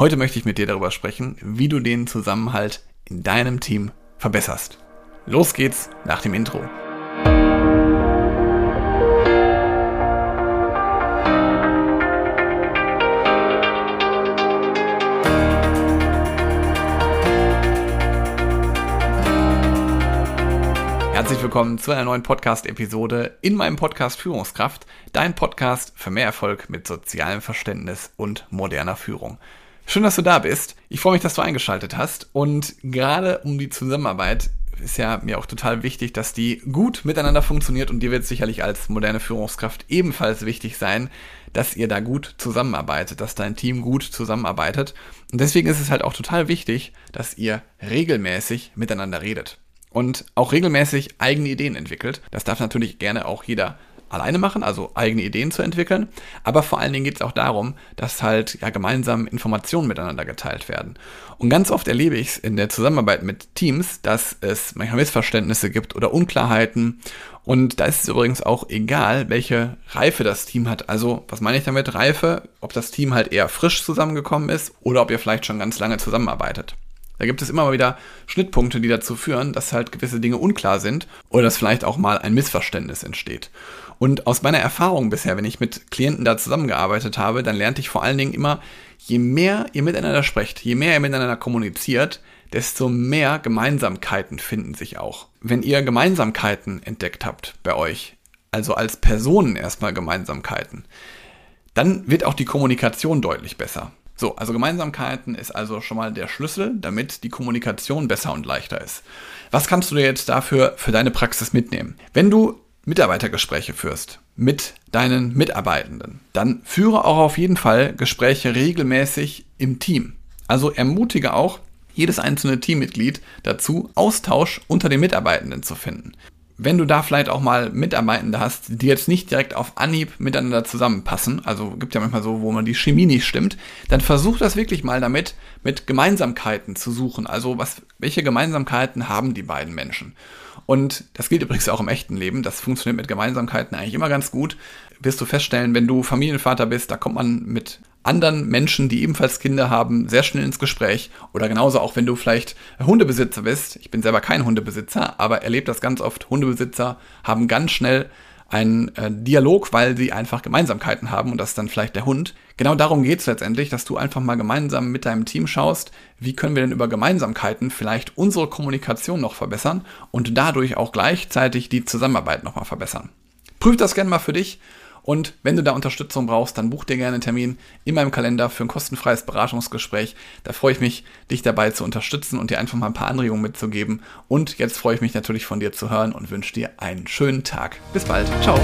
Heute möchte ich mit dir darüber sprechen, wie du den Zusammenhalt in deinem Team verbesserst. Los geht's nach dem Intro. Herzlich willkommen zu einer neuen Podcast-Episode in meinem Podcast Führungskraft, dein Podcast für mehr Erfolg mit sozialem Verständnis und moderner Führung. Schön, dass du da bist. Ich freue mich, dass du eingeschaltet hast. Und gerade um die Zusammenarbeit ist ja mir auch total wichtig, dass die gut miteinander funktioniert und dir wird sicherlich als moderne Führungskraft ebenfalls wichtig sein, dass ihr da gut zusammenarbeitet, dass dein Team gut zusammenarbeitet. Und deswegen ist es halt auch total wichtig, dass ihr regelmäßig miteinander redet und auch regelmäßig eigene Ideen entwickelt. Das darf natürlich gerne auch jeder alleine machen, also eigene Ideen zu entwickeln. Aber vor allen Dingen geht es auch darum, dass halt ja gemeinsam Informationen miteinander geteilt werden. Und ganz oft erlebe ich es in der Zusammenarbeit mit Teams, dass es manchmal Missverständnisse gibt oder Unklarheiten. Und da ist es übrigens auch egal, welche Reife das Team hat. Also, was meine ich damit Reife? Ob das Team halt eher frisch zusammengekommen ist oder ob ihr vielleicht schon ganz lange zusammenarbeitet. Da gibt es immer mal wieder Schnittpunkte, die dazu führen, dass halt gewisse Dinge unklar sind oder dass vielleicht auch mal ein Missverständnis entsteht. Und aus meiner Erfahrung bisher, wenn ich mit Klienten da zusammengearbeitet habe, dann lernte ich vor allen Dingen immer, je mehr ihr miteinander sprecht, je mehr ihr miteinander kommuniziert, desto mehr Gemeinsamkeiten finden sich auch. Wenn ihr Gemeinsamkeiten entdeckt habt bei euch, also als Personen erstmal Gemeinsamkeiten, dann wird auch die Kommunikation deutlich besser. So, also Gemeinsamkeiten ist also schon mal der Schlüssel, damit die Kommunikation besser und leichter ist. Was kannst du dir jetzt dafür für deine Praxis mitnehmen? Wenn du Mitarbeitergespräche führst mit deinen Mitarbeitenden, dann führe auch auf jeden Fall Gespräche regelmäßig im Team. Also ermutige auch jedes einzelne Teammitglied dazu, Austausch unter den Mitarbeitenden zu finden wenn du da vielleicht auch mal Mitarbeitende hast, die jetzt nicht direkt auf Anhieb miteinander zusammenpassen, also gibt ja manchmal so, wo man die Chemie nicht stimmt, dann versuch das wirklich mal damit, mit Gemeinsamkeiten zu suchen. Also was, welche Gemeinsamkeiten haben die beiden Menschen? Und das gilt übrigens auch im echten Leben. Das funktioniert mit Gemeinsamkeiten eigentlich immer ganz gut. Wirst du feststellen, wenn du Familienvater bist, da kommt man mit anderen Menschen, die ebenfalls Kinder haben, sehr schnell ins Gespräch. Oder genauso auch, wenn du vielleicht Hundebesitzer bist. Ich bin selber kein Hundebesitzer, aber erlebe das ganz oft. Hundebesitzer haben ganz schnell einen äh, Dialog, weil sie einfach Gemeinsamkeiten haben und das ist dann vielleicht der Hund. Genau darum geht es letztendlich, dass du einfach mal gemeinsam mit deinem Team schaust, wie können wir denn über Gemeinsamkeiten vielleicht unsere Kommunikation noch verbessern und dadurch auch gleichzeitig die Zusammenarbeit nochmal verbessern. Prüf das gerne mal für dich und wenn du da Unterstützung brauchst, dann buch dir gerne einen Termin in meinem Kalender für ein kostenfreies Beratungsgespräch. Da freue ich mich, dich dabei zu unterstützen und dir einfach mal ein paar Anregungen mitzugeben. Und jetzt freue ich mich natürlich von dir zu hören und wünsche dir einen schönen Tag. Bis bald. Ciao.